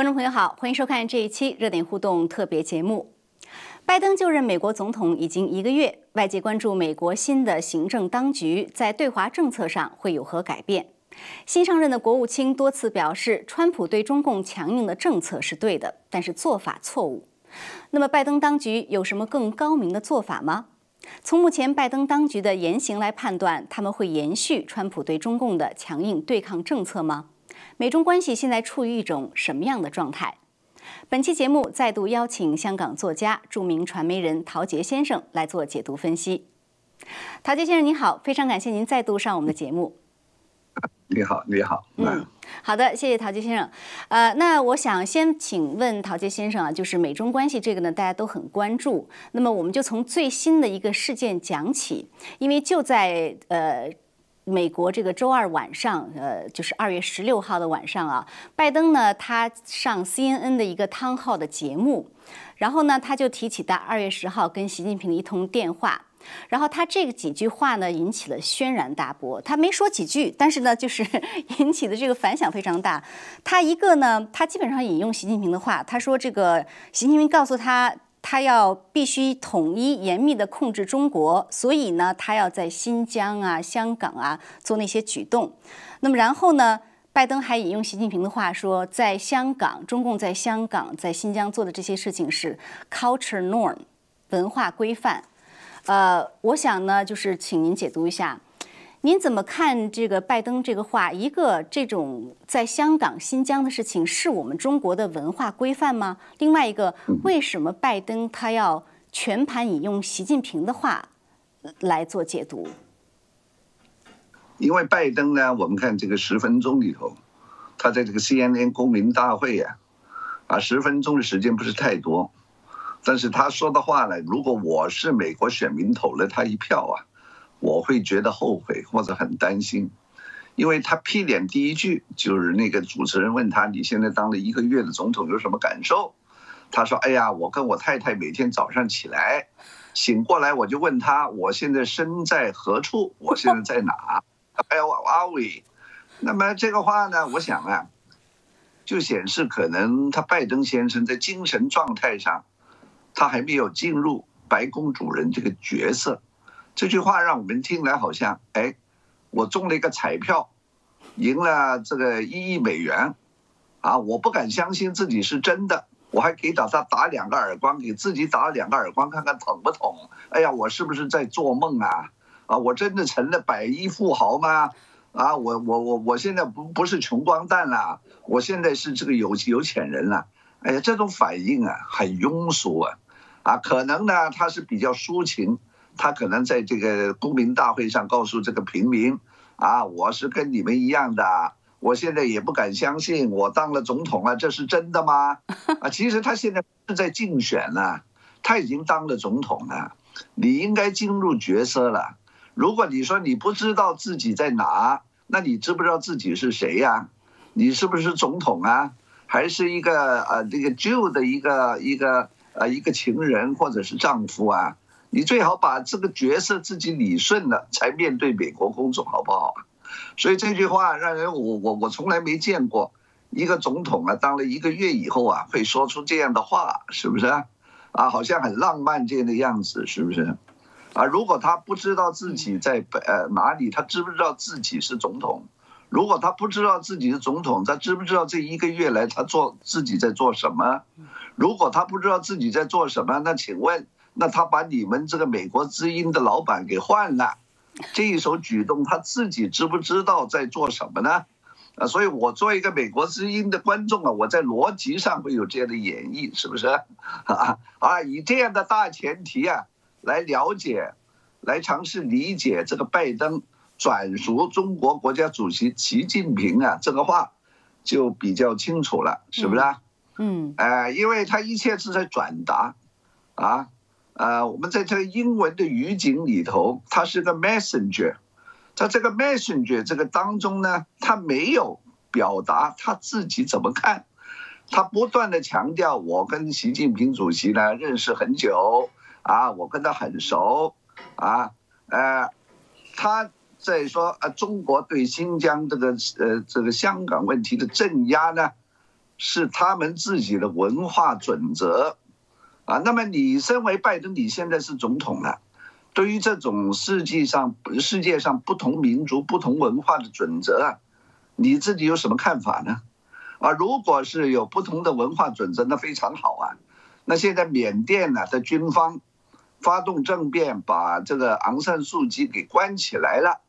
观众朋友好，欢迎收看这一期热点互动特别节目。拜登就任美国总统已经一个月，外界关注美国新的行政当局在对华政策上会有何改变。新上任的国务卿多次表示，川普对中共强硬的政策是对的，但是做法错误。那么，拜登当局有什么更高明的做法吗？从目前拜登当局的言行来判断，他们会延续川普对中共的强硬对抗政策吗？美中关系现在处于一种什么样的状态？本期节目再度邀请香港作家、著名传媒人陶杰先生来做解读分析。陶杰先生，您好，非常感谢您再度上我们的节目。你好，你好。嗯，好的，谢谢陶杰先生。呃，那我想先请问陶杰先生啊，就是美中关系这个呢，大家都很关注。那么我们就从最新的一个事件讲起，因为就在呃。美国这个周二晚上，呃，就是二月十六号的晚上啊，拜登呢，他上 CNN 的一个汤号的节目，然后呢，他就提起他二月十号跟习近平的一通电话，然后他这个几句话呢，引起了轩然大波。他没说几句，但是呢，就是 引起的这个反响非常大。他一个呢，他基本上引用习近平的话，他说这个习近平告诉他。他要必须统一严密的控制中国，所以呢，他要在新疆啊、香港啊做那些举动。那么然后呢，拜登还引用习近平的话说，在香港，中共在香港、在新疆做的这些事情是 culture norm 文化规范。呃，我想呢，就是请您解读一下。您怎么看这个拜登这个话？一个这种在香港、新疆的事情是我们中国的文化规范吗？另外一个，为什么拜登他要全盘引用习近平的话来做解读？因为拜登呢，我们看这个十分钟里头，他在这个 CNN 公民大会呀，啊，十分钟的时间不是太多，但是他说的话呢，如果我是美国选民投了他一票啊。我会觉得后悔或者很担心，因为他屁脸第一句就是那个主持人问他：“你现在当了一个月的总统有什么感受？”他说：“哎呀，我跟我太太每天早上起来醒过来，我就问他我现在身在何处，我现在在哪？Where are we？” 那么这个话呢，我想啊，就显示可能他拜登先生在精神状态上，他还没有进入白宫主人这个角色。这句话让我们听来好像，哎，我中了一个彩票，赢了这个一亿美元，啊，我不敢相信自己是真的，我还给找他打两个耳光，给自己打两个耳光，看看疼不疼？哎呀，我是不是在做梦啊？啊，我真的成了百亿富豪吗？啊，我我我我现在不不是穷光蛋了，我现在是这个有有钱人了。哎呀，这种反应啊，很庸俗啊，啊，可能呢他是比较抒情。他可能在这个公民大会上告诉这个平民，啊，我是跟你们一样的，我现在也不敢相信我当了总统了，这是真的吗？啊，其实他现在是在竞选呢，他已经当了总统了，你应该进入角色了。如果你说你不知道自己在哪，那你知不知道自己是谁呀？你是不是总统啊？还是一个呃这个旧的一个一个呃一个情人或者是丈夫啊？你最好把这个角色自己理顺了，才面对美国公众，好不好？所以这句话让人我我我从来没见过一个总统啊，当了一个月以后啊，会说出这样的话，是不是？啊，好像很浪漫这样的样子，是不是？啊，如果他不知道自己在呃哪里，他知不知道自己是总统？如果他不知道自己是总统，他知不知道这一个月来他做自己在做什么？如果他不知道自己在做什么，那请问？那他把你们这个美国之音的老板给换了，这一手举动他自己知不知道在做什么呢？啊，所以我作为一个美国之音的观众啊，我在逻辑上会有这样的演绎，是不是？啊啊，以这样的大前提啊，来了解，来尝试理解这个拜登转述中国国家主席习近平啊这个话，就比较清楚了，是不是？嗯，哎，因为他一切是在转达，啊。呃，我们在这个英文的语境里头，它是个 messenger，在这个 messenger 这个当中呢，他没有表达他自己怎么看，他不断的强调我跟习近平主席呢认识很久啊，我跟他很熟啊，呃，他在说呃中国对新疆这个呃这个香港问题的镇压呢，是他们自己的文化准则，啊，那么你身为拜登，你现在是总统了，对于这种世界上世界上不同民族、不同文化的准则啊，你自己有什么看法呢？啊，如果是有不同的文化准则，那非常好啊。那现在缅甸呢的军方发动政变，把这个昂山素季给关起来了，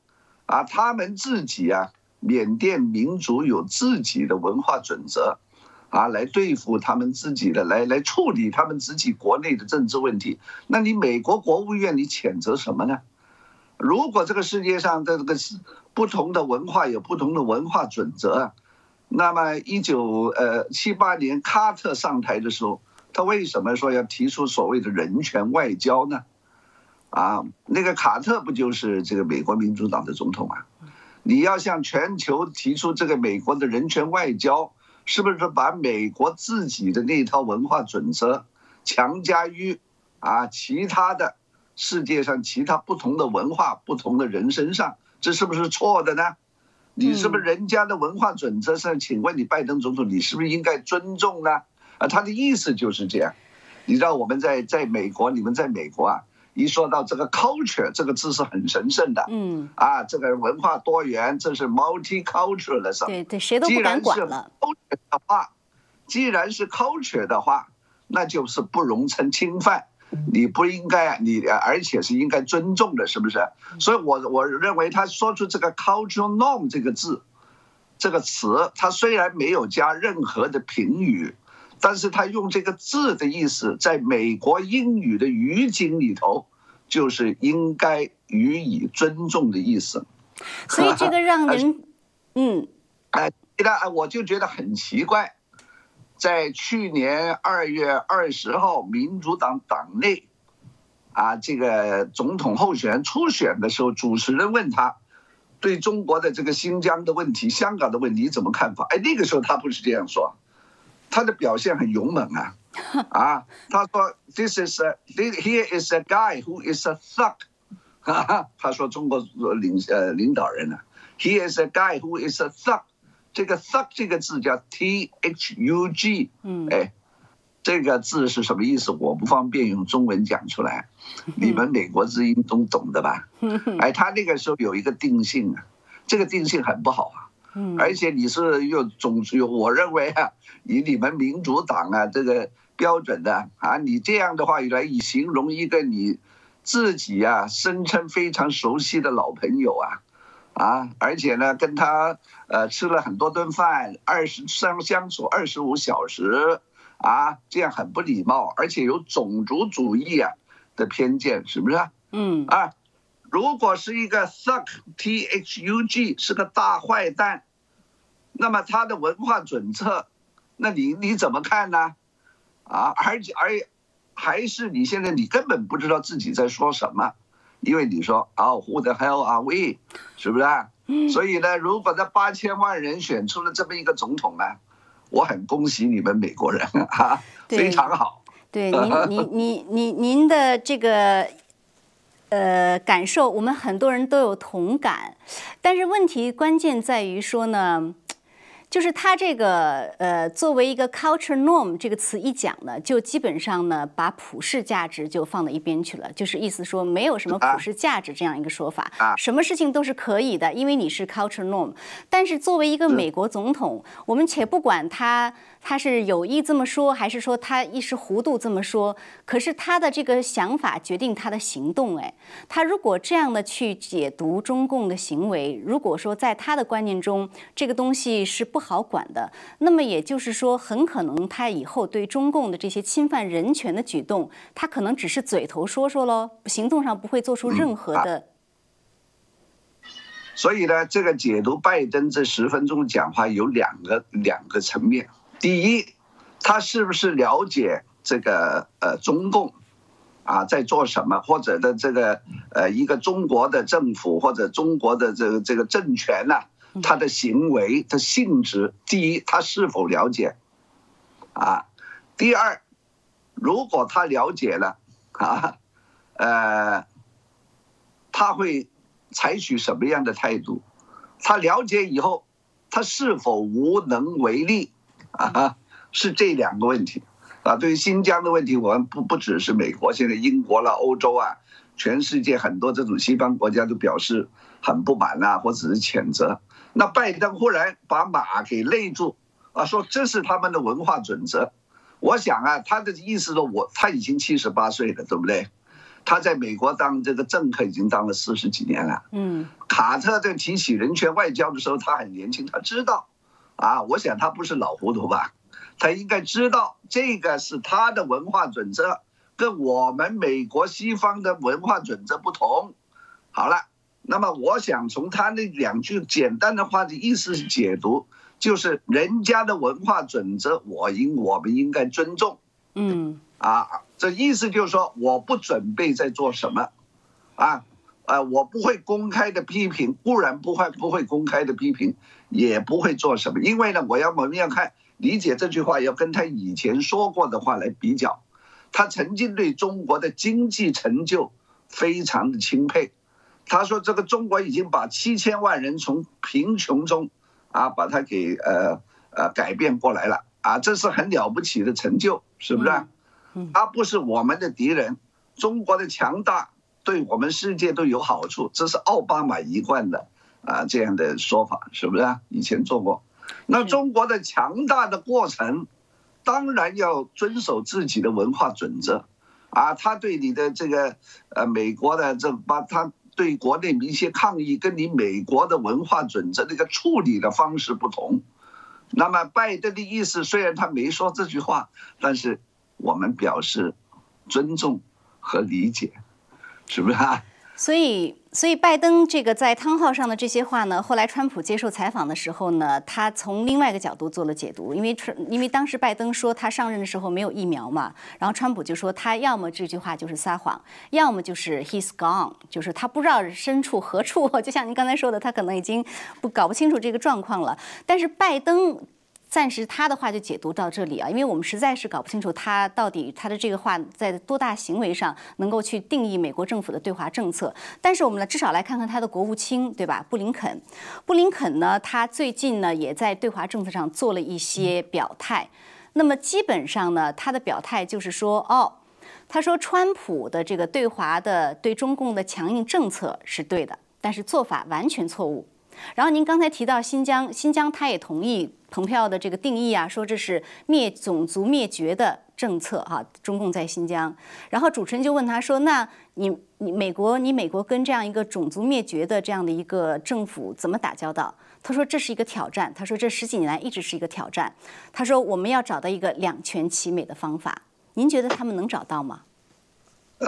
啊，他们自己啊，缅甸民族有自己的文化准则，啊，来对付他们自己的，来来处理他们自己国内的政治问题。那你美国国务院你谴责什么呢？如果这个世界上的这个不同的文化有不同的文化准则。那么，一九呃七八年卡特上台的时候，他为什么说要提出所谓的人权外交呢？啊，那个卡特不就是这个美国民主党的总统啊？你要向全球提出这个美国的人权外交，是不是把美国自己的那套文化准则强加于啊其他的世界上其他不同的文化、不同的人身上？这是不是错的呢？你是不是人家的文化准则上？请问你拜登总统，你是不是应该尊重呢？啊，他的意思就是这样。你知道我们在在美国，你们在美国啊，一说到这个 culture 这个字是很神圣的。嗯。啊，这个文化多元，这是 multiculturalism。对对，谁都不敢管了。culture 的话，既然是 culture 的话，那就是不容称侵犯。你不应该，你而且是应该尊重的，是不是？所以，我我认为他说出这个 cultural norm 这个字，这个词，他虽然没有加任何的评语，但是他用这个字的意思，在美国英语的语境里头，就是应该予以尊重的意思。所以这个让人，嗯，哎，那我就觉得很奇怪。在去年二月二十号，民主党党内，啊，这个总统候选人初选的时候，主持人问他，对中国的这个新疆的问题、香港的问题怎么看法？哎，那个时候他不是这样说，他的表现很勇猛啊，啊，他说，This is a here is a guy who is a thug，哈 哈，他说中国领呃领导人呢，He is a guy who is a thug。这个 thug 这个字叫 t h u g，嗯，哎，这个字是什么意思？我不方便用中文讲出来，你们美国之音都懂的吧？哎，他那个时候有一个定性啊，这个定性很不好啊，嗯，而且你是又种族，我认为啊，以你们民主党啊这个标准的啊，你这样的话来以形容一个你自己啊声称非常熟悉的老朋友啊。啊，而且呢，跟他呃吃了很多顿饭，二十相相处二十五小时，啊，这样很不礼貌，而且有种族主义啊的偏见，是不是？嗯啊，如果是一个 thug t h u g 是个大坏蛋，那么他的文化准则，那你你怎么看呢？啊，而且而还是你现在你根本不知道自己在说什么。因为你说啊，Who the hell are we？是不是？所以呢，如果这八千万人选出了这么一个总统呢，我很恭喜你们美国人啊，非常好。对，您您您您您的这个呃感受，我们很多人都有同感，但是问题关键在于说呢。就是它这个呃，作为一个 culture norm 这个词一讲呢，就基本上呢把普世价值就放到一边去了，就是意思说没有什么普世价值这样一个说法，什么事情都是可以的，因为你是 culture norm。但是作为一个美国总统，我们且不管他。他是有意这么说，还是说他一时糊涂这么说？可是他的这个想法决定他的行动。哎，他如果这样的去解读中共的行为，如果说在他的观念中这个东西是不好管的，那么也就是说，很可能他以后对中共的这些侵犯人权的举动，他可能只是嘴头说说喽，行动上不会做出任何的。所以呢，这个解读拜登这十分钟讲话有两个两个层面。第一，他是不是了解这个呃中共啊在做什么，或者的这个呃一个中国的政府或者中国的这个这个政权呢？他的行为的性质，第一，他是否了解？啊，第二，如果他了解了啊，呃，他会采取什么样的态度？他了解以后，他是否无能为力？啊，是这两个问题，啊，对于新疆的问题，我们不不只是美国，现在英国了、欧洲啊，全世界很多这种西方国家都表示很不满呐，或者是谴责。那拜登忽然把马给勒住，啊，说这是他们的文化准则。我想啊，他的意思说，我他已经七十八岁了，对不对？他在美国当这个政客已经当了四十几年了。嗯，卡特在提起人权外交的时候，他很年轻，他知道，啊，我想他不是老糊涂吧？他应该知道这个是他的文化准则，跟我们美国西方的文化准则不同。好了，那么我想从他那两句简单的话的意思是解读，就是人家的文化准则，我应我们应该尊重。嗯。啊，这意思就是说，我不准备在做什么，啊，啊，我不会公开的批评，固然不会不会公开的批评，也不会做什么，因为呢，我要我们要看理解这句话，要跟他以前说过的话来比较，他曾经对中国的经济成就非常的钦佩，他说这个中国已经把七千万人从贫穷中，啊，把他给呃呃改变过来了，啊，这是很了不起的成就，是不是？他不是我们的敌人，中国的强大对我们世界都有好处，这是奥巴马一贯的啊这样的说法，是不是啊？以前做过，那中国的强大的过程，当然要遵守自己的文化准则，啊，他对你的这个呃美国的这把他对国内一些抗议，跟你美国的文化准则那个处理的方式不同，那么拜登的意思虽然他没说这句话，但是。我们表示尊重和理解，是不是啊？所以，所以拜登这个在汤号上的这些话呢，后来川普接受采访的时候呢，他从另外一个角度做了解读。因为川，因为当时拜登说他上任的时候没有疫苗嘛，然后川普就说他要么这句话就是撒谎，要么就是 he's gone，就是他不知道身处何处。就像您刚才说的，他可能已经不搞不清楚这个状况了。但是拜登。暂时他的话就解读到这里啊，因为我们实在是搞不清楚他到底他的这个话在多大行为上能够去定义美国政府的对华政策。但是我们呢，至少来看看他的国务卿，对吧？布林肯，布林肯呢，他最近呢也在对华政策上做了一些表态。那么基本上呢，他的表态就是说，哦，他说川普的这个对华的对中共的强硬政策是对的，但是做法完全错误。然后您刚才提到新疆，新疆他也同意蓬佩奥的这个定义啊，说这是灭种族灭绝的政策哈，中共在新疆。然后主持人就问他说：“那你你美国你美国跟这样一个种族灭绝的这样的一个政府怎么打交道？”他说：“这是一个挑战。”他说：“这十几年来一直是一个挑战。”他说：“我们要找到一个两全其美的方法。”您觉得他们能找到吗？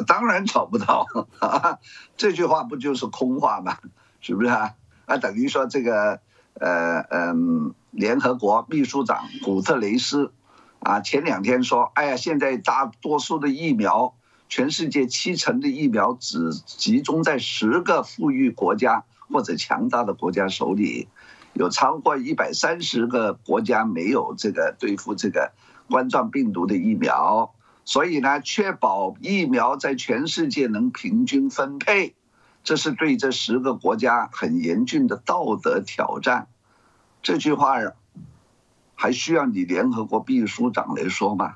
当然找不到。这句话不就是空话吗？是不是啊？啊，等于说这个，呃嗯，联合国秘书长古特雷斯，啊，前两天说，哎呀，现在大多数的疫苗，全世界七成的疫苗只集中在十个富裕国家或者强大的国家手里，有超过一百三十个国家没有这个对付这个冠状病毒的疫苗，所以呢，确保疫苗在全世界能平均分配。这是对这十个国家很严峻的道德挑战，这句话还需要你联合国秘书长来说吗？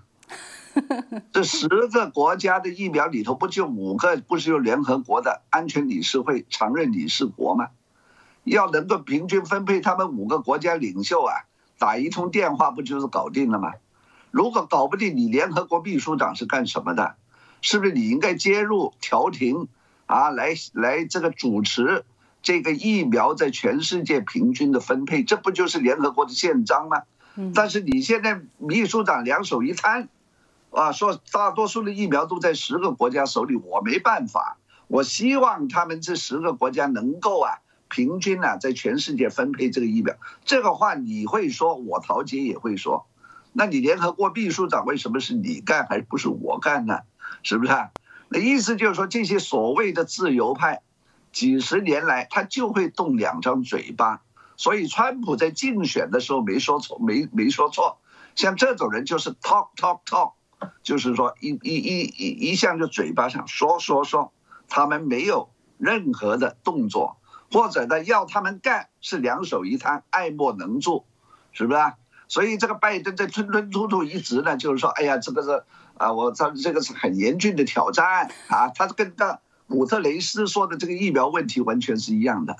这十个国家的疫苗里头不就五个不是由联合国的安全理事会常任理事国吗？要能够平均分配，他们五个国家领袖啊，打一通电话不就是搞定了吗？如果搞不定，你联合国秘书长是干什么的？是不是你应该介入调停？啊，来来，这个主持这个疫苗在全世界平均的分配，这不就是联合国的宪章吗？但是你现在秘书长两手一摊，啊，说大多数的疫苗都在十个国家手里，我没办法。我希望他们这十个国家能够啊，平均啊，在全世界分配这个疫苗。这个话你会说，我陶杰也会说。那你联合国秘书长为什么是你干，还不是我干呢？是不是？那意思就是说，这些所谓的自由派，几十年来他就会动两张嘴巴，所以川普在竞选的时候没说错，没没说错。像这种人就是 talk talk talk，就是说一一一一一向就嘴巴上说说说，他们没有任何的动作，或者呢要他们干是两手一摊，爱莫能助，是不是？所以这个拜登在吞吞吐吐一直呢，就是说，哎呀，这个是啊，我这这个是很严峻的挑战啊，他跟个古特雷斯说的这个疫苗问题完全是一样的，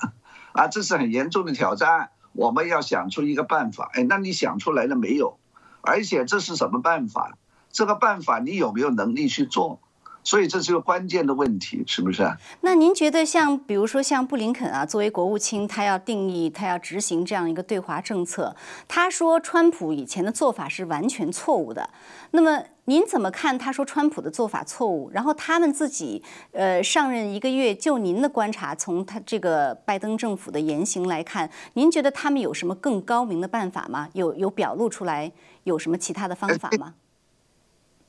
啊，这是很严重的挑战，我们要想出一个办法。哎，那你想出来了没有？而且这是什么办法？这个办法你有没有能力去做？所以这是个关键的问题，是不是？那您觉得像比如说像布林肯啊，作为国务卿，他要定义、他要执行这样一个对华政策，他说川普以前的做法是完全错误的。那么您怎么看？他说川普的做法错误，然后他们自己呃上任一个月，就您的观察，从他这个拜登政府的言行来看，您觉得他们有什么更高明的办法吗？有有表露出来有什么其他的方法吗？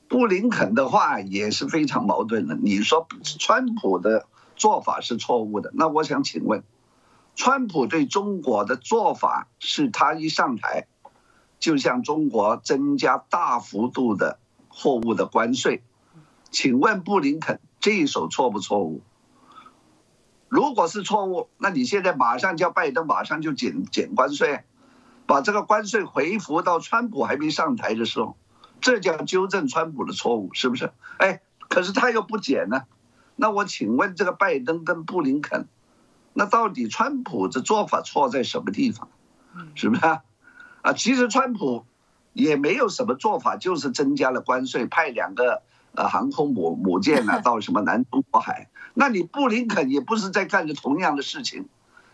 布林肯的话也是非常矛盾的。你说川普的做法是错误的，那我想请问，川普对中国的做法是他一上台，就向中国增加大幅度的错误的关税？请问布林肯这一手错不错误？如果是错误，那你现在马上叫拜登马上就减减关税，把这个关税回复到川普还没上台的时候。这叫纠正川普的错误，是不是？哎，可是他又不减呢。那我请问这个拜登跟布林肯，那到底川普的做法错在什么地方？是不是啊？啊，其实川普也没有什么做法，就是增加了关税，派两个呃航空母母舰呢 到什么南中国海。那你布林肯也不是在干着同样的事情。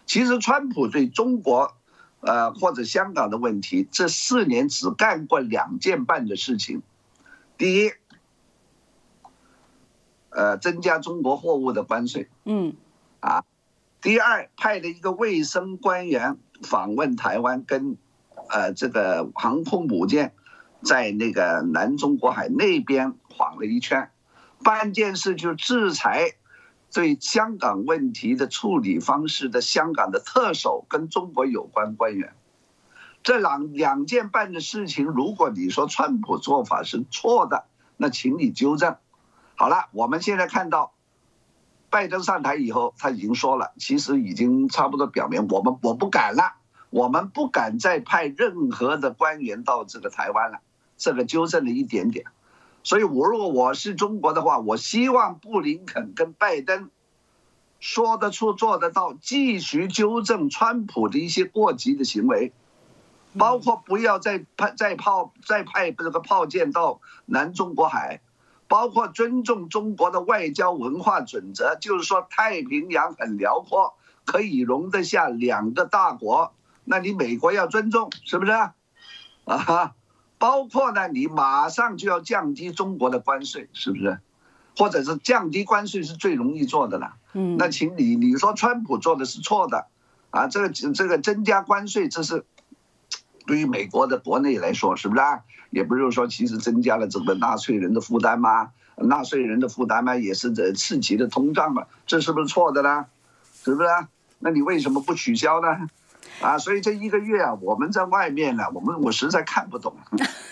其实川普对中国。呃，或者香港的问题，这四年只干过两件半的事情。第一，呃，增加中国货物的关税。嗯。啊。第二，派了一个卫生官员访问台湾，跟呃这个航空母舰在那个南中国海那边晃了一圈，办件事就制裁。对香港问题的处理方式的香港的特首跟中国有关官员，这两两件办的事情，如果你说川普做法是错的，那请你纠正。好了，我们现在看到，拜登上台以后，他已经说了，其实已经差不多表明，我们我不敢了，我们不敢再派任何的官员到这个台湾了，这个纠正了一点点。所以，我如果我是中国的话，我希望布林肯跟拜登说得出、做得到，继续纠正川普的一些过激的行为，包括不要再派、再炮、再派这个炮舰到南中国海，包括尊重中国的外交文化准则，就是说太平洋很辽阔，可以容得下两个大国，那你美国要尊重，是不是？啊？包括呢，你马上就要降低中国的关税，是不是？或者是降低关税是最容易做的了。嗯，那请你你说川普做的是错的，啊，这个这个增加关税，这是对于美国的国内来说，是不是？也不是说其实增加了整个纳税人的负担吗？纳税人的负担嘛，也是这刺激的通胀嘛，这是不是错的呢？是不是？那你为什么不取消呢？啊，所以这一个月啊，我们在外面呢，我们我实在看不懂，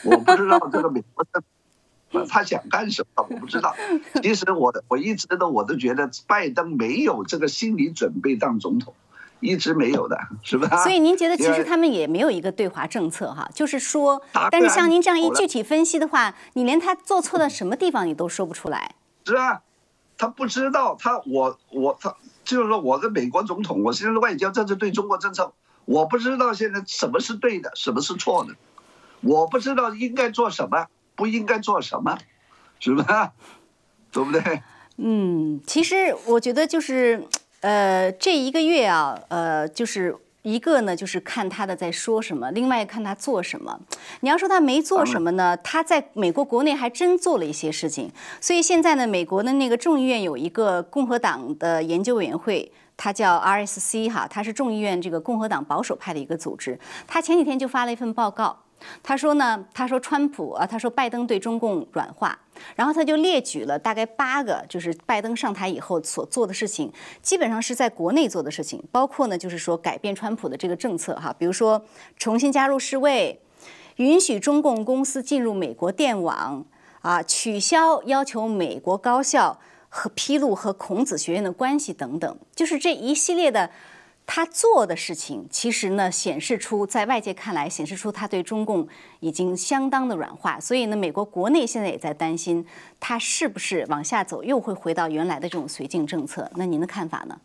我不知道这个美国的他想干什么，我不知道。其实我我一直都我都觉得拜登没有这个心理准备当总统，一直没有的，是吧？所以您觉得其实他们也没有一个对华政策哈，就是说，但是像您这样一具体分析的话，你连他做错了什么地方你都说不出来。是啊，他不知道他我我他就是说我跟美国总统，我现在的外交政策对中国政策。我不知道现在什么是对的，什么是错的，我不知道应该做什么，不应该做什么，是吧？对不对？嗯，其实我觉得就是，呃，这一个月啊，呃，就是一个呢，就是看他的在说什么，另外看他做什么。你要说他没做什么呢？他在美国国内还真做了一些事情。所以现在呢，美国的那个众议院有一个共和党的研究委员会。他叫 RSC 哈，他是众议院这个共和党保守派的一个组织。他前几天就发了一份报告，他说呢，他说川普啊，他说拜登对中共软化，然后他就列举了大概八个，就是拜登上台以后所做的事情，基本上是在国内做的事情，包括呢，就是说改变川普的这个政策哈，比如说重新加入世卫，允许中共公司进入美国电网啊，取消要求美国高校。和披露和孔子学院的关系等等，就是这一系列的他做的事情，其实呢，显示出在外界看来，显示出他对中共已经相当的软化。所以呢，美国国内现在也在担心，他是不是往下走，又会回到原来的这种绥靖政策？那您的看法呢？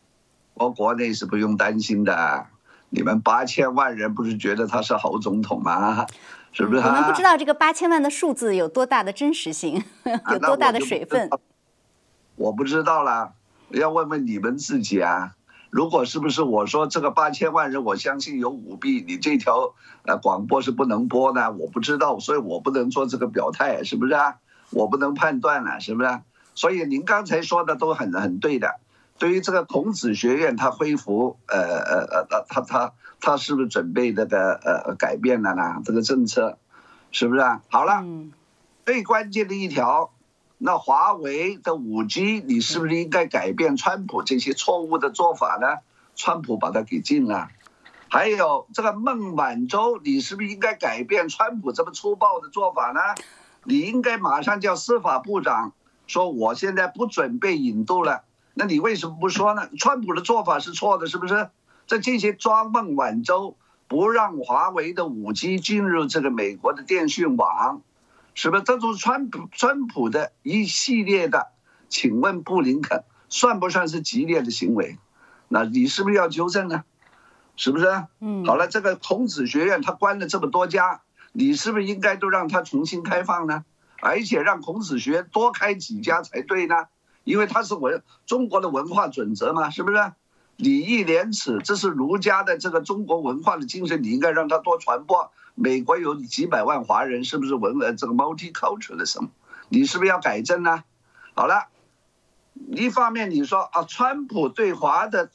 我国内是不用担心的，你们八千万人不是觉得他是好总统吗？是不是？我们不知道这个八千万的数字有多大的真实性，有多大的水分。我不知道啦，要问问你们自己啊。如果是不是我说这个八千万人，我相信有舞弊，你这条呃广播是不能播的，我不知道，所以我不能做这个表态，是不是啊？我不能判断了，是不是？所以您刚才说的都很很对的。对于这个孔子学院，它恢复，呃呃呃呃，他他他是不是准备这个呃改变了呢？这个政策，是不是啊？好了，最关键的一条。那华为的五 G，你是不是应该改变川普这些错误的做法呢？川普把它给禁了。还有这个孟晚舟，你是不是应该改变川普这么粗暴的做法呢？你应该马上叫司法部长说，我现在不准备引渡了。那你为什么不说呢？川普的做法是错的，是不是？在这些抓孟晚舟，不让华为的五 G 进入这个美国的电讯网。是不是这种川普川普的一系列的？请问布林肯算不算是激烈的行为？那你是不是要纠正呢？是不是？嗯。好了，这个孔子学院他关了这么多家，你是不是应该都让他重新开放呢？而且让孔子学院多开几家才对呢？因为它是文中国的文化准则嘛，是不是？礼义廉耻，这是儒家的这个中国文化的精神，你应该让它多传播。美国有几百万华人，是不是文呃这个 multicultural 的什么？你是不是要改正呢？好了，一方面你说啊，川普对华的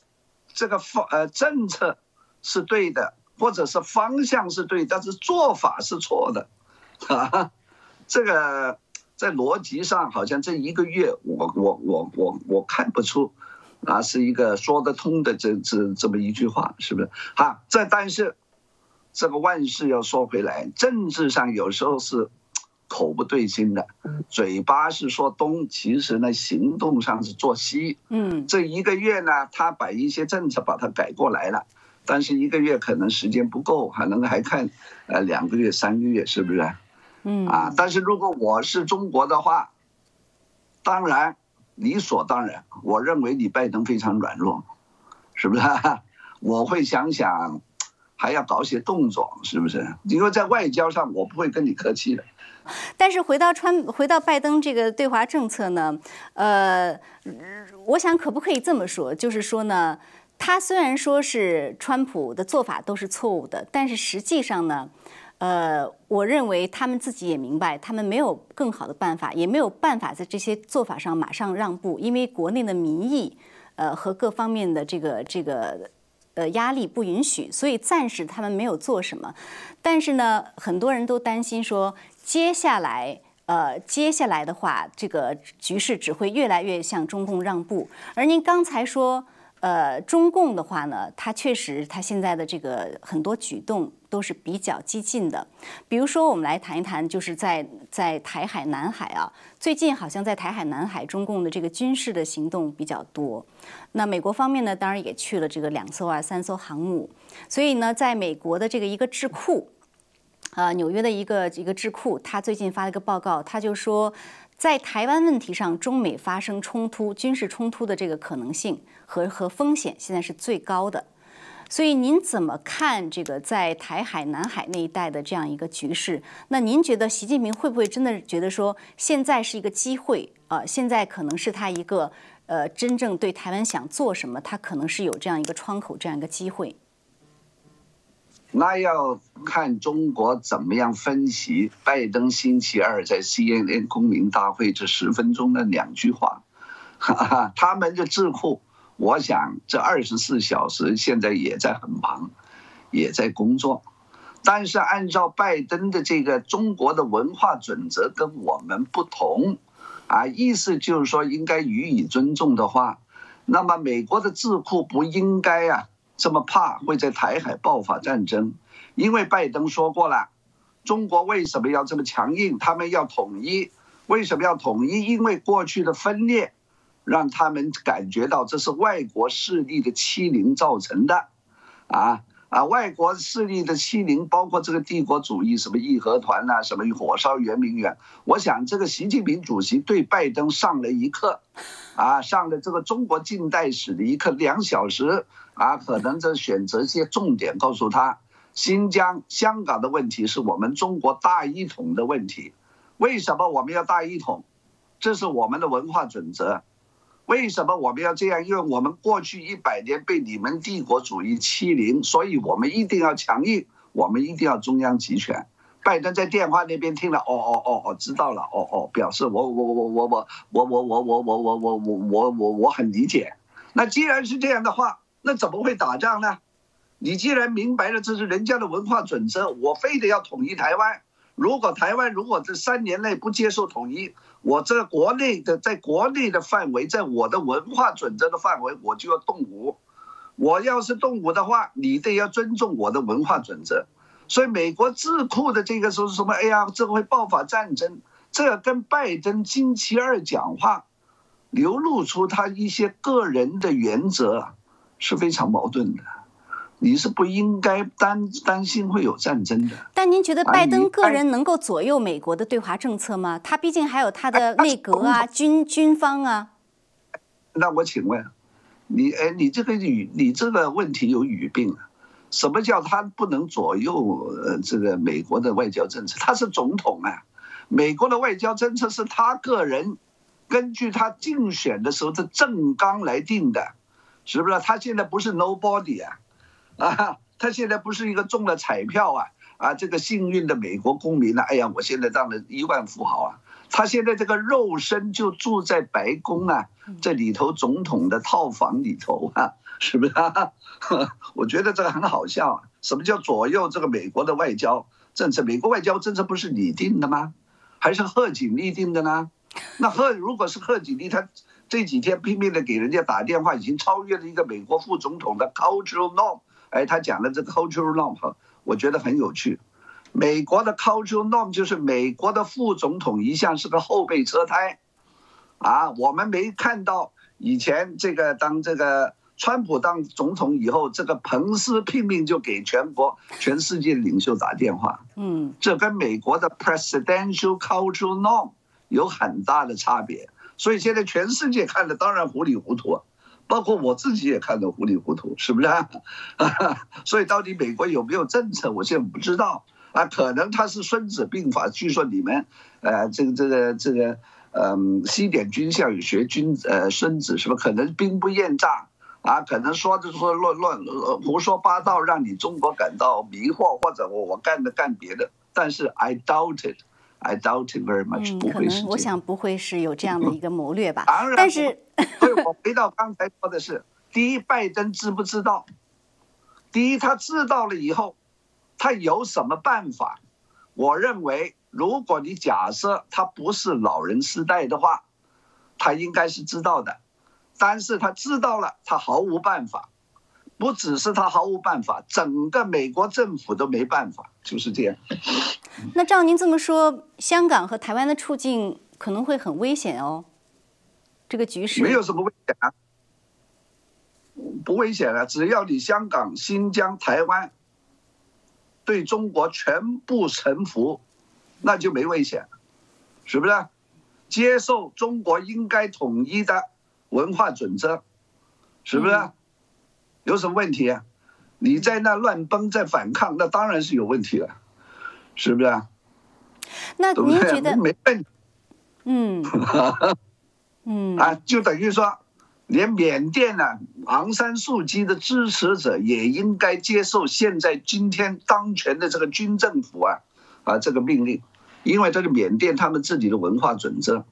这个方呃政策是对的，或者是方向是对，但是做法是错的，啊，这个在逻辑上好像这一个月，我我我我我看不出。啊，是一个说得通的这这这么一句话，是不是？哈，这但是这个万事要说回来，政治上有时候是口不对心的，嘴巴是说东，其实呢行动上是做西。嗯，这一个月呢，他把一些政策把它改过来了，但是一个月可能时间不够，可能还看呃两个月、三个月，是不是？嗯，啊，但是如果我是中国的话，当然。理所当然，我认为你拜登非常软弱，是不是？我会想想，还要搞些动作，是不是？因为在外交上，我不会跟你客气的。但是回到川，回到拜登这个对华政策呢？呃，我想可不可以这么说？就是说呢，他虽然说是川普的做法都是错误的，但是实际上呢？呃，我认为他们自己也明白，他们没有更好的办法，也没有办法在这些做法上马上让步，因为国内的民意，呃和各方面的这个这个呃压力不允许，所以暂时他们没有做什么。但是呢，很多人都担心说，接下来呃接下来的话，这个局势只会越来越向中共让步。而您刚才说。呃，中共的话呢，它确实，它现在的这个很多举动都是比较激进的。比如说，我们来谈一谈，就是在在台海、南海啊，最近好像在台海、南海，中共的这个军事的行动比较多。那美国方面呢，当然也去了这个两艘啊、三艘航母。所以呢，在美国的这个一个智库，呃，纽约的一个一个智库，他最近发了一个报告，他就说，在台湾问题上，中美发生冲突、军事冲突的这个可能性。和和风险现在是最高的，所以您怎么看这个在台海、南海那一带的这样一个局势？那您觉得习近平会不会真的觉得说现在是一个机会啊？现在可能是他一个呃真正对台湾想做什么，他可能是有这样一个窗口，这样一个机会。那要看中国怎么样分析拜登星期二在 CNN 公民大会这十分钟的两句话，哈哈，他们的智库。我想这二十四小时现在也在很忙，也在工作，但是按照拜登的这个中国的文化准则跟我们不同，啊，意思就是说应该予以尊重的话，那么美国的智库不应该啊这么怕会在台海爆发战争，因为拜登说过了，中国为什么要这么强硬？他们要统一，为什么要统一？因为过去的分裂。让他们感觉到这是外国势力的欺凌造成的，啊啊，外国势力的欺凌，包括这个帝国主义，什么义和团呐，什么火烧圆明园，我想这个习近平主席对拜登上了一课，啊，上了这个中国近代史的一课，两小时啊，可能这选择一些重点，告诉他，新疆、香港的问题是我们中国大一统的问题，为什么我们要大一统？这是我们的文化准则。为什么我们要这样？因为我们过去一百年被你们帝国主义欺凌，所以我们一定要强硬，我们一定要中央集权。拜登在电话那边听了，哦哦哦哦，知道了，哦哦，表示我我我我我我我我我我我我我我我我很理解。那既然是这样的话，那怎么会打仗呢？你既然明白了这是人家的文化准则，我非得要统一台湾。如果台湾如果这三年内不接受统一，我这国内的在国内的范围，在我的文化准则的范围，我就要动武。我要是动武的话，你得要尊重我的文化准则。所以美国智库的这个说什么？哎呀，这会爆发战争，这跟拜登星期二讲话流露出他一些个人的原则是非常矛盾的。你是不应该担担心会有战争的。但您觉得拜登个人能够左右美国的对华政策吗？他毕竟还有他的内阁啊、军军方啊。那我请问，你哎，你这个语，你这个问题有语病啊？什么叫他不能左右呃这个美国的外交政策？他是总统啊，美国的外交政策是他个人根据他竞选的时候的政纲来定的，是不是？他现在不是 nobody 啊。啊，他现在不是一个中了彩票啊啊，这个幸运的美国公民呢？哎呀，我现在当了亿万富豪啊！他现在这个肉身就住在白宫啊，这里头总统的套房里头啊，是不是？啊？我觉得这个很好笑啊！什么叫左右这个美国的外交政策？美国外交政策不是你定的吗？还是贺锦丽定的呢？那贺如果是贺锦丽，他这几天拼命的给人家打电话，已经超越了一个美国副总统的 cultural norm。哎，他讲的这个 cultural norm，我觉得很有趣。美国的 cultural norm 就是美国的副总统一向是个后备车胎，啊，我们没看到以前这个当这个川普当总统以后，这个彭斯拼命就给全国全世界领袖打电话，嗯，这跟美国的 presidential cultural norm 有很大的差别，所以现在全世界看的当然糊里糊涂。包括我自己也看的糊里糊涂，是不是？所以到底美国有没有政策，我现在不知道啊。可能他是《孙子兵法》，据说你们，呃，这个这个这个，嗯，西点军校有学军，呃，孙子是吧？可能兵不厌诈啊，可能说着说乱乱胡说八道，让你中国感到迷惑，或者我我干的干别的。但是 I doubt it。I doubt it very much。可能我想不会是有这样的一个 谋略吧。当然，但是，所以我回到刚才说的是：第一，拜登知不知道？第一，他知道了以后，他有什么办法？我认为，如果你假设他不是老人痴呆的话，他应该是知道的。但是他知道了，他毫无办法。不只是他毫无办法，整个美国政府都没办法，就是这样。那照您这么说，香港和台湾的处境可能会很危险哦。这个局势没有什么危险啊，不危险啊，只要你香港、新疆、台湾对中国全部臣服，那就没危险，是不是？接受中国应该统一的文化准则，是不是？有什么问题啊？你在那乱崩，在反抗，那当然是有问题了，是不是啊？那您觉得？没问。嗯。嗯。啊，就等于说，连缅甸呢，昂山素姬的支持者也应该接受现在今天当权的这个军政府啊啊这个命令，因为这个缅甸他们自己的文化准则，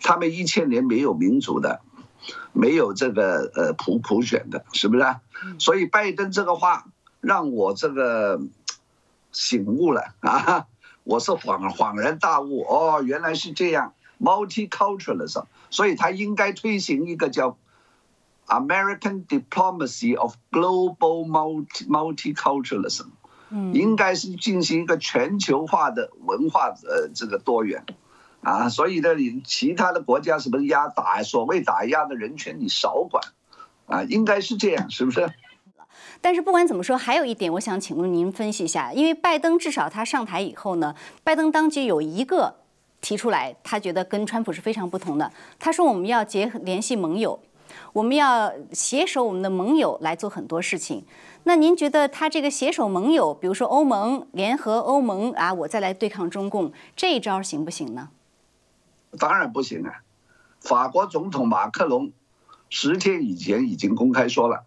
他们一千年没有民主的。没有这个呃普普选的，是不是？所以拜登这个话让我这个醒悟了啊！我是恍恍然大悟哦，原来是这样，multiculturalism，所以他应该推行一个叫 American diplomacy of global multi multiculturalism，嗯，应该是进行一个全球化的文化呃这个多元。啊，所以呢，你其他的国家什么压打所谓打压的人权，你少管，啊，应该是这样，是不是？但是不管怎么说，还有一点，我想请问您分析一下，因为拜登至少他上台以后呢，拜登当局有一个提出来，他觉得跟川普是非常不同的。他说我们要结合联系盟友，我们要携手我们的盟友来做很多事情。那您觉得他这个携手盟友，比如说欧盟联合欧盟啊，我再来对抗中共，这一招行不行呢？当然不行啊！法国总统马克龙十天以前已经公开说了，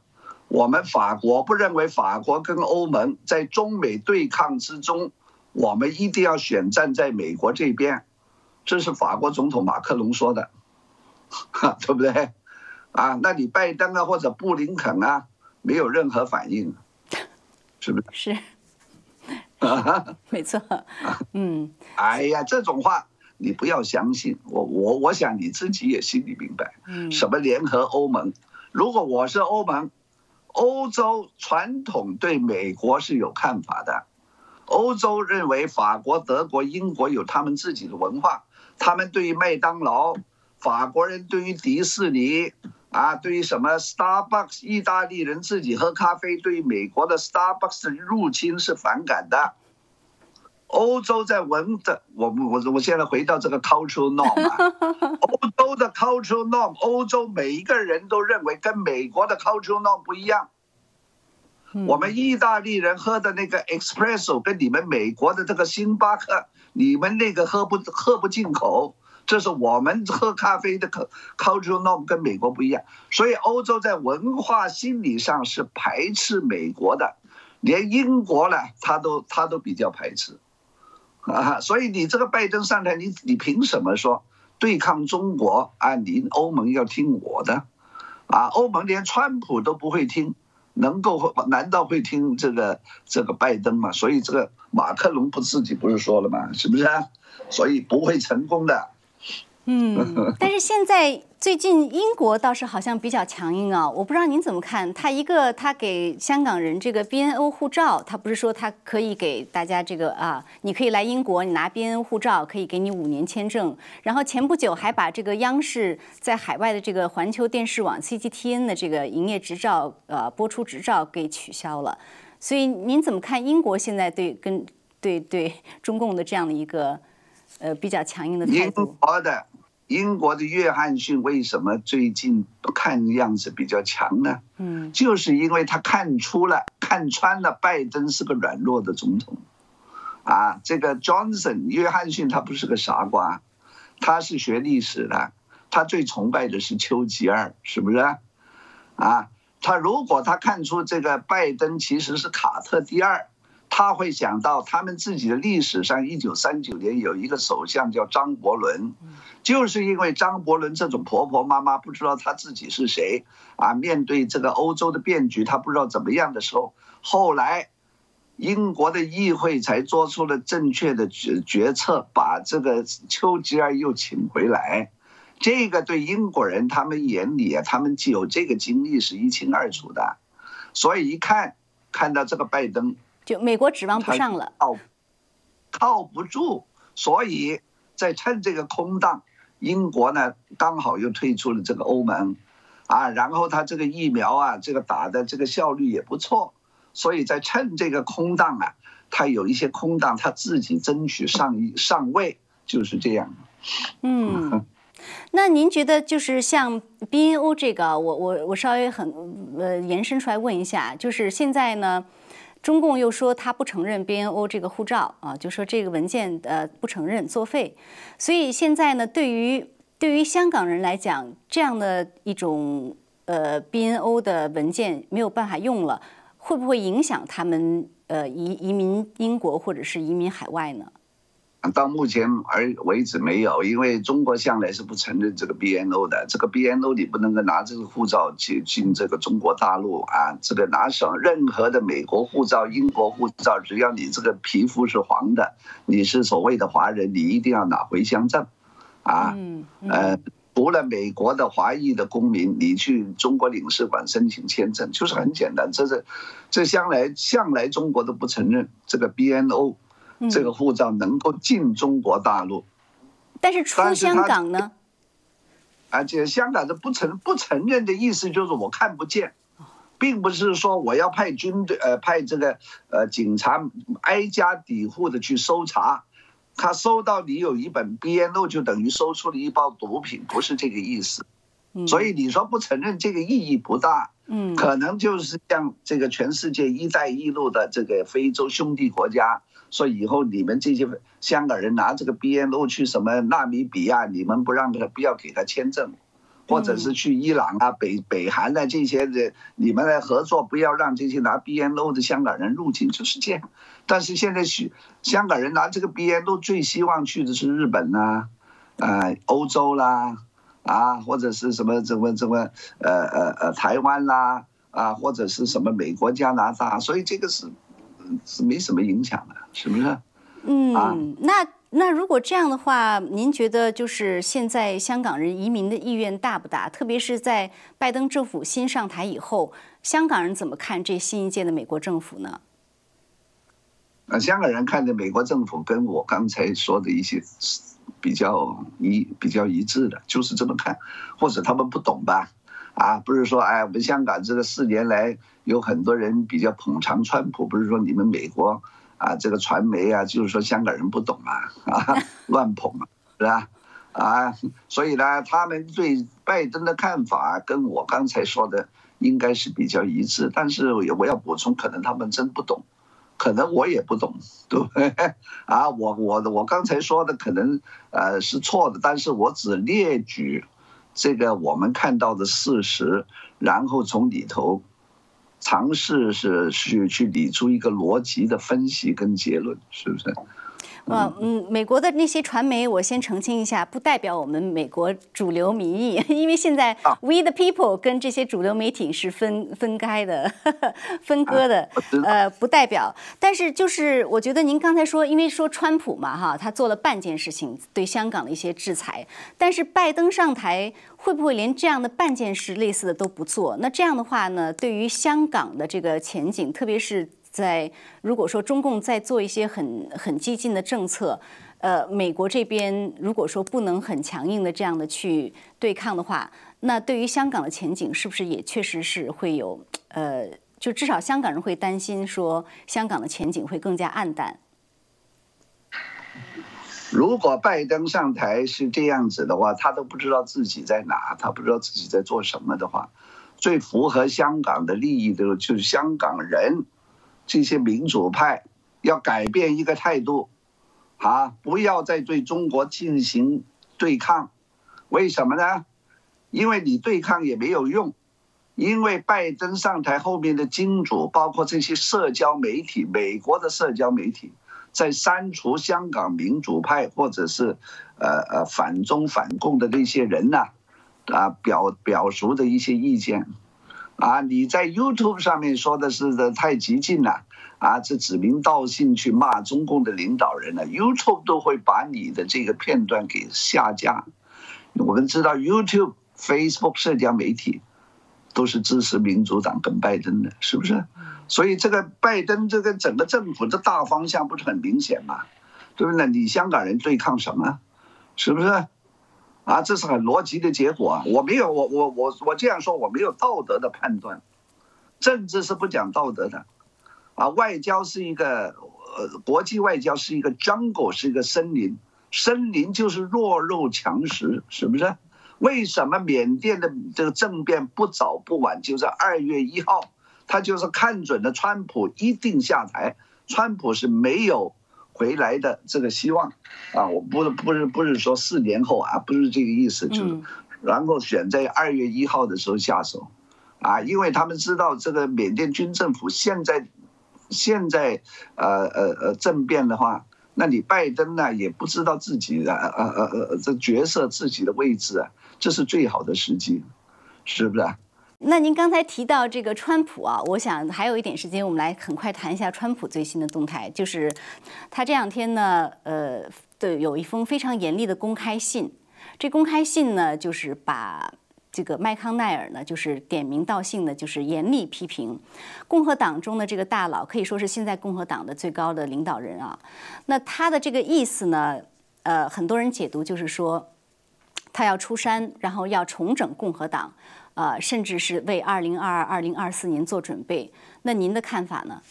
我们法国不认为法国跟欧盟在中美对抗之中，我们一定要选站在美国这边，这是法国总统马克龙说的，对不对？啊，那你拜登啊或者布林肯啊？没有任何反应，是不是？是，没错。嗯。哎呀，这种话你不要相信。我我我想你自己也心里明白。嗯。什么联合欧盟？如果我是欧盟，欧洲传统对美国是有看法的。欧洲认为法国、德国、英国有他们自己的文化，他们对于麦当劳，法国人对于迪士尼。啊，对于什么 Starbucks，意大利人自己喝咖啡，对于美国的 Starbucks 入侵是反感的。欧洲在文的，我我我现在回到这个 cultural norm，啊 欧洲的 cultural norm，欧洲每一个人都认为跟美国的 cultural norm 不一样。我们意大利人喝的那个 espresso 跟你们美国的这个星巴克，你们那个喝不喝不进口。这是我们喝咖啡的 cultural norm 跟美国不一样，所以欧洲在文化心理上是排斥美国的，连英国呢，他都他都比较排斥，啊，所以你这个拜登上台，你你凭什么说对抗中国啊？你欧盟要听我的，啊，欧盟连川普都不会听，能够难道会听这个这个拜登吗？所以这个马克龙不自己不是说了吗？是不是？所以不会成功的。嗯，但是现在最近英国倒是好像比较强硬啊，我不知道您怎么看？他一个他给香港人这个 BNO 护照，他不是说他可以给大家这个啊，你可以来英国，你拿 BNO 护照可以给你五年签证。然后前不久还把这个央视在海外的这个环球电视网 CGTN 的这个营业执照呃播出执照给取消了。所以您怎么看英国现在对跟对对中共的这样的一个呃比较强硬的态度？约翰逊为什么最近看样子比较强呢？嗯，就是因为他看出了、看穿了拜登是个软弱的总统，啊，这个 Johnson 约翰逊他不是个傻瓜，他是学历史的，他最崇拜的是丘吉尔，是不是？啊，他如果他看出这个拜登其实是卡特第二。他会想到他们自己的历史上，一九三九年有一个首相叫张伯伦，就是因为张伯伦这种婆婆妈妈不知道他自己是谁啊，面对这个欧洲的变局，他不知道怎么样的时候，后来英国的议会才做出了正确的决决策，把这个丘吉尔又请回来。这个对英国人他们眼里啊，他们既有这个经历是一清二楚的，所以一看看到这个拜登。就美国指望不上了，靠靠不住，所以在趁这个空档，英国呢刚好又退出了这个欧盟，啊，然后他这个疫苗啊，这个打的这个效率也不错，所以在趁这个空档啊，他有一些空档，他自己争取上一上位，就是这样。嗯，那您觉得就是像 BNO 这个，我我我稍微很呃延伸出来问一下，就是现在呢？中共又说他不承认 BNO 这个护照啊，就说这个文件呃不承认作废，所以现在呢，对于对于香港人来讲，这样的一种呃 BNO 的文件没有办法用了，会不会影响他们呃移移民英国或者是移民海外呢？到目前而为止没有，因为中国向来是不承认这个 BNO 的。这个 BNO 你不能够拿这个护照去进这个中国大陆啊！这个拿什任何的美国护照、英国护照，只要你这个皮肤是黄的，你是所谓的华人，你一定要拿回乡证，啊，呃，除了美国的华裔的公民，你去中国领事馆申请签证，就是很简单。这是，这向来向来中国都不承认这个 BNO。这个护照能够进中国大陆，但是出香港呢？而且香港的不承不承认的意思就是我看不见，并不是说我要派军队呃派这个呃警察挨家抵户的去搜查，他搜到你有一本 BNO 就等于搜出了一包毒品，不是这个意思。所以你说不承认这个意义不大，嗯，可能就是像这个全世界“一带一路”的这个非洲兄弟国家说，以后你们这些香港人拿这个 BNO 去什么纳米比亚，你们不让他不要给他签证，或者是去伊朗啊、北北韩的这些的，你们来合作，不要让这些拿 BNO 的香港人入境，就是这样。但是现在许香港人拿这个 BNO 最希望去的是日本呐，呃，欧洲啦。啊，或者是什么什么什么，呃呃呃，台湾啦，啊，或者是什么美国、加拿大，所以这个是是没什么影响的，是不是？嗯，那那如果这样的话，您觉得就是现在香港人移民的意愿大不大？特别是在拜登政府新上台以后，香港人怎么看这新一届的美国政府呢？啊，香港人看的美国政府跟我刚才说的一些。比较一比较一致的，就是这么看，或者他们不懂吧？啊，不是说哎，我们香港这个四年来有很多人比较捧场川普，不是说你们美国啊这个传媒啊，就是说香港人不懂啊啊 乱捧是吧？啊，所以呢，他们对拜登的看法跟我刚才说的应该是比较一致，但是我要补充，可能他们真不懂。可能我也不懂，对不对？啊，我我我刚才说的可能呃是错的，但是我只列举这个我们看到的事实，然后从里头尝试是去去理出一个逻辑的分析跟结论，是不是？呃嗯，美国的那些传媒，我先澄清一下，不代表我们美国主流民意，因为现在 We the People 跟这些主流媒体是分分开的、分割的，呃，不代表。但是就是我觉得您刚才说，因为说川普嘛哈，他做了半件事情对香港的一些制裁，但是拜登上台会不会连这样的半件事类似的都不做？那这样的话呢，对于香港的这个前景，特别是。在如果说中共在做一些很很激进的政策，呃，美国这边如果说不能很强硬的这样的去对抗的话，那对于香港的前景是不是也确实是会有呃，就至少香港人会担心说香港的前景会更加暗淡。如果拜登上台是这样子的话，他都不知道自己在哪，他不知道自己在做什么的话，最符合香港的利益的就是香港人。这些民主派要改变一个态度，啊，不要再对中国进行对抗，为什么呢？因为你对抗也没有用，因为拜登上台后面的金主，包括这些社交媒体，美国的社交媒体，在删除香港民主派或者是呃呃反中反共的那些人呐，啊表表述的一些意见。啊，你在 YouTube 上面说的是的太激进了，啊，这指名道姓去骂中共的领导人了，YouTube 都会把你的这个片段给下架。我们知道 YouTube、Facebook 社交媒体都是支持民主党跟拜登的，是不是？所以这个拜登这个整个政府的大方向不是很明显吗？对不对？你香港人对抗什么？是不是？啊，这是很逻辑的结果啊！我没有，我我我我这样说，我没有道德的判断，政治是不讲道德的，啊，外交是一个呃，国际外交是一个 jungle，是一个森林，森林就是弱肉强食，是不是？为什么缅甸的这个政变不早不晚就在二月一号，他就是看准了川普一定下台，川普是没有。回来的这个希望，啊，我不是不是不是说四年后啊，不是这个意思，就是，然后选在二月一号的时候下手，啊，因为他们知道这个缅甸军政府现在，现在呃呃呃政变的话，那你拜登呢也不知道自己的呃呃呃这角色自己的位置啊，这是最好的时机，是不是？那您刚才提到这个川普啊，我想还有一点时间，我们来很快谈一下川普最新的动态，就是他这两天呢，呃，的有一封非常严厉的公开信。这公开信呢，就是把这个麦康奈尔呢，就是点名道姓的，就是严厉批评共和党中的这个大佬，可以说是现在共和党的最高的领导人啊。那他的这个意思呢，呃，很多人解读就是说，他要出山，然后要重整共和党。呃，甚至是为二零二二、二零二四年做准备。那您的看法呢？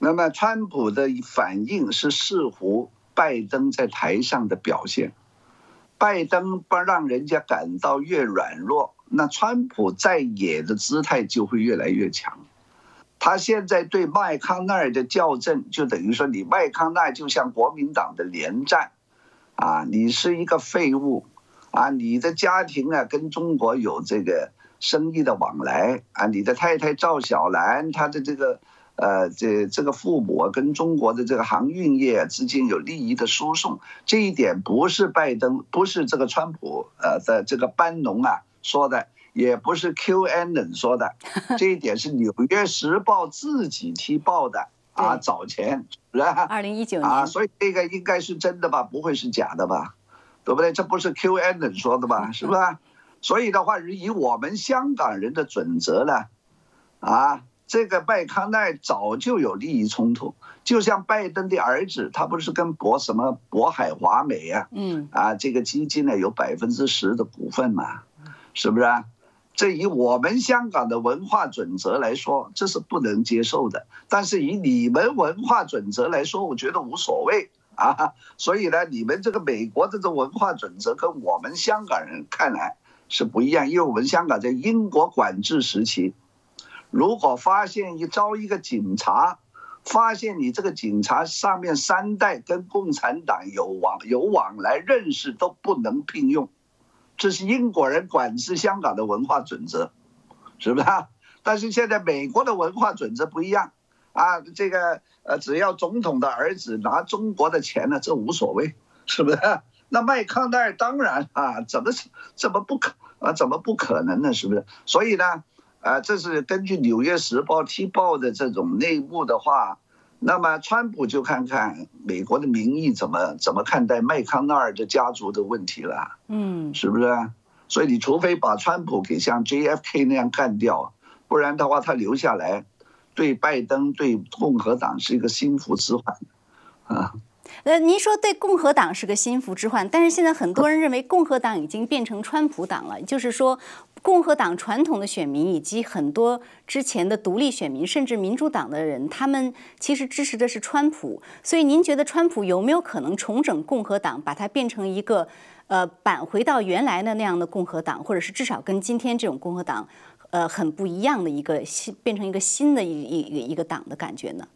那么，川普的反应是似乎拜登在台上的表现。拜登不让人家感到越软弱，那川普在野的姿态就会越来越强。他现在对麦康奈尔的校正，就等于说你麦康奈就像国民党的连战，啊，你是一个废物，啊，你的家庭啊跟中国有这个生意的往来，啊，你的太太赵小兰她的这个。呃，这这个父母跟中国的这个航运业之间有利益的输送，这一点不是拜登，不是这个川普，呃的这个班农啊说的，也不是 Q N n 说的，这一点是《纽约时报》自己踢爆的啊，早前是吧？二零一九年啊，所以这个应该是真的吧？不会是假的吧？对不对？这不是 Q N n 说的吧？是吧？所以的话，以我们香港人的准则呢，啊。这个麦康奈早就有利益冲突，就像拜登的儿子，他不是跟博什么渤海华美啊，嗯，啊，这个基金呢有百分之十的股份嘛，是不是？这以我们香港的文化准则来说，这是不能接受的。但是以你们文化准则来说，我觉得无所谓啊。所以呢，你们这个美国这种文化准则跟我们香港人看来是不一样，因为我们香港在英国管制时期。如果发现一招一个警察，发现你这个警察上面三代跟共产党有往有往来认识都不能聘用，这是英国人管制香港的文化准则，是不是？但是现在美国的文化准则不一样啊，这个呃只要总统的儿子拿中国的钱呢，这无所谓，是不是？那麦康奈尔当然啊，怎么怎么不可啊，怎么不可能呢？是不是？所以呢？啊，这是根据《纽约时报》踢爆的这种内幕的话，那么川普就看看美国的民意怎么怎么看待麦康奈尔的家族的问题了，嗯，是不是？所以你除非把川普给像 JFK 那样干掉，不然的话他留下来，对拜登对共和党是一个心腹之患，啊。呃，您说对共和党是个心腹之患，但是现在很多人认为共和党已经变成川普党了，就是说，共和党传统的选民以及很多之前的独立选民，甚至民主党的人，他们其实支持的是川普。所以您觉得川普有没有可能重整共和党，把它变成一个，呃，返回到原来的那样的共和党，或者是至少跟今天这种共和党，呃，很不一样的一个新，变成一个新的一一一个党的感觉呢？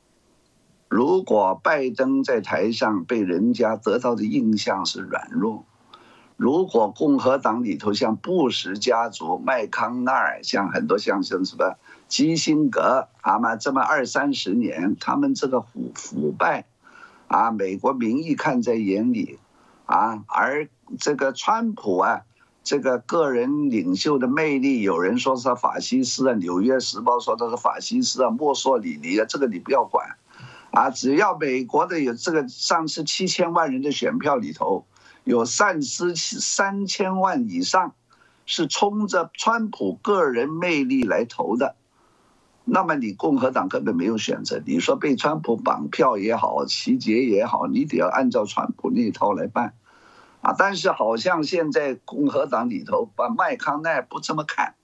如果拜登在台上被人家得到的印象是软弱，如果共和党里头像布什家族、麦康奈尔，像很多像像什么基辛格啊嘛，这么二三十年，他们这个腐腐败，啊，美国民意看在眼里，啊，而这个川普啊，这个个人领袖的魅力，有人说是法西斯啊，《纽约时报》说他是法西斯啊，墨索里尼啊，这个你不要管。啊，只要美国的有这个上次七千万人的选票里头，有三四三千万以上是冲着川普个人魅力来投的，那么你共和党根本没有选择。你说被川普绑票也好，集结也好，你得要按照川普那一套来办。啊，但是好像现在共和党里头把麦康奈不这么看。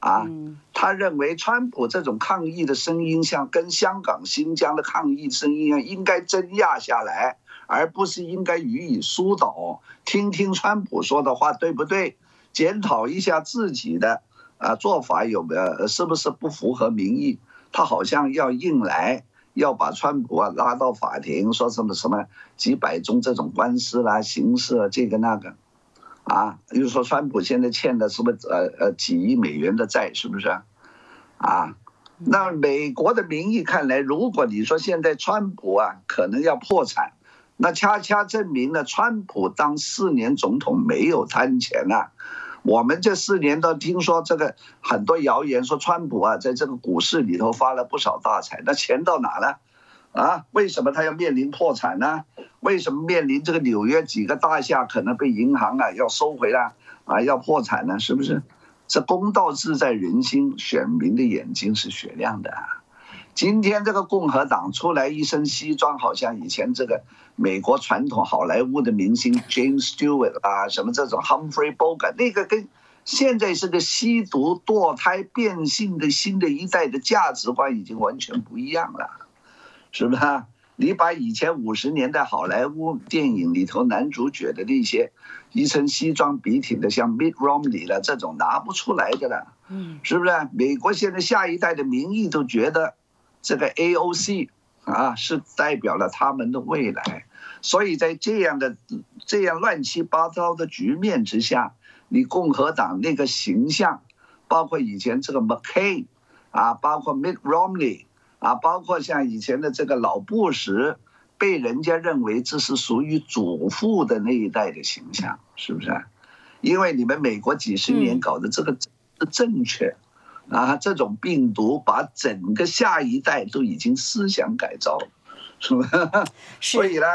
啊，他认为川普这种抗议的声音，像跟香港、新疆的抗议声音一样，应该镇压下来，而不是应该予以疏导。听听川普说的话，对不对？检讨一下自己的啊做法有没有是不是不符合民意？他好像要硬来，要把川普啊拉到法庭，说什么什么几百宗这种官司啦、刑事啊这个那个。啊，又说，川普现在欠的是不是呃呃几亿美元的债，是不是？啊，那美国的民意看来，如果你说现在川普啊可能要破产，那恰恰证明了川普当四年总统没有贪钱呐。我们这四年都听说这个很多谣言，说川普啊在这个股市里头发了不少大财，那钱到哪了？啊，为什么他要面临破产呢？为什么面临这个纽约几个大厦可能被银行啊要收回来啊要破产呢？是不是？这公道自在人心，选民的眼睛是雪亮的。今天这个共和党出来一身西装，好像以前这个美国传统好莱坞的明星 James Stewart 啊，什么这种 Humphrey Bogart，那个跟现在是个吸毒、堕胎、变性的新的一代的价值观已经完全不一样了，是不是？你把以前五十年代好莱坞电影里头男主角的那些一身西装笔挺的，像 Mitt Romney 了这种拿不出来的了，嗯，是不是？美国现在下一代的民意都觉得这个 AOC 啊是代表了他们的未来，所以在这样的这样乱七八糟的局面之下。你共和党那个形象，包括以前这个 McCain，啊，包括 Mitt Romney，啊，包括像以前的这个老布什，被人家认为这是属于祖父的那一代的形象，是不是？因为你们美国几十年搞的这个正确，啊，这种病毒把整个下一代都已经思想改造了，是吧 是？所以呢？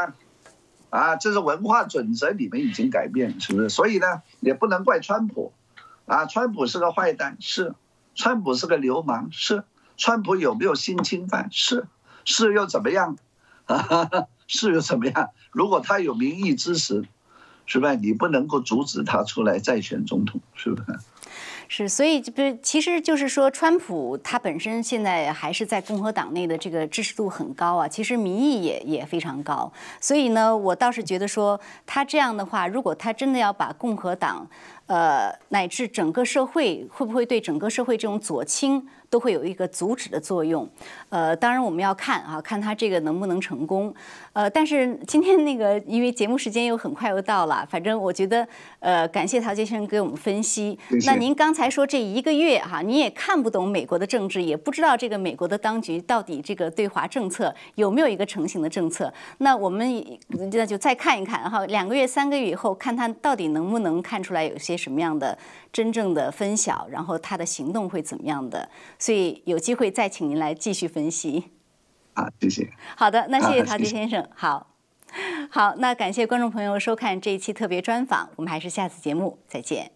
啊，这是文化准则里面已经改变，是不是？所以呢，也不能怪川普，啊，川普是个坏蛋，是，川普是个流氓，是，川普有没有性侵犯？是，是又怎么样？啊，是又怎么样？如果他有民意支持，是吧？你不能够阻止他出来再选总统，是不是？是，所以不是，其实就是说，川普他本身现在还是在共和党内的这个支持度很高啊，其实民意也也非常高。所以呢，我倒是觉得说，他这样的话，如果他真的要把共和党，呃，乃至整个社会，会不会对整个社会这种左倾？都会有一个阻止的作用，呃，当然我们要看啊，看他这个能不能成功，呃，但是今天那个因为节目时间又很快又到了，反正我觉得，呃，感谢陶杰先生给我们分析。那您刚才说这一个月哈，你也看不懂美国的政治，也不知道这个美国的当局到底这个对华政策有没有一个成型的政策。那我们那就再看一看哈，两个月、三个月以后，看他到底能不能看出来有些什么样的真正的分晓，然后他的行动会怎么样的。所以有机会再请您来继续分析。啊，谢谢。好的，那谢谢陶杰先生。好，好，那感谢观众朋友收看这一期特别专访，我们还是下次节目再见。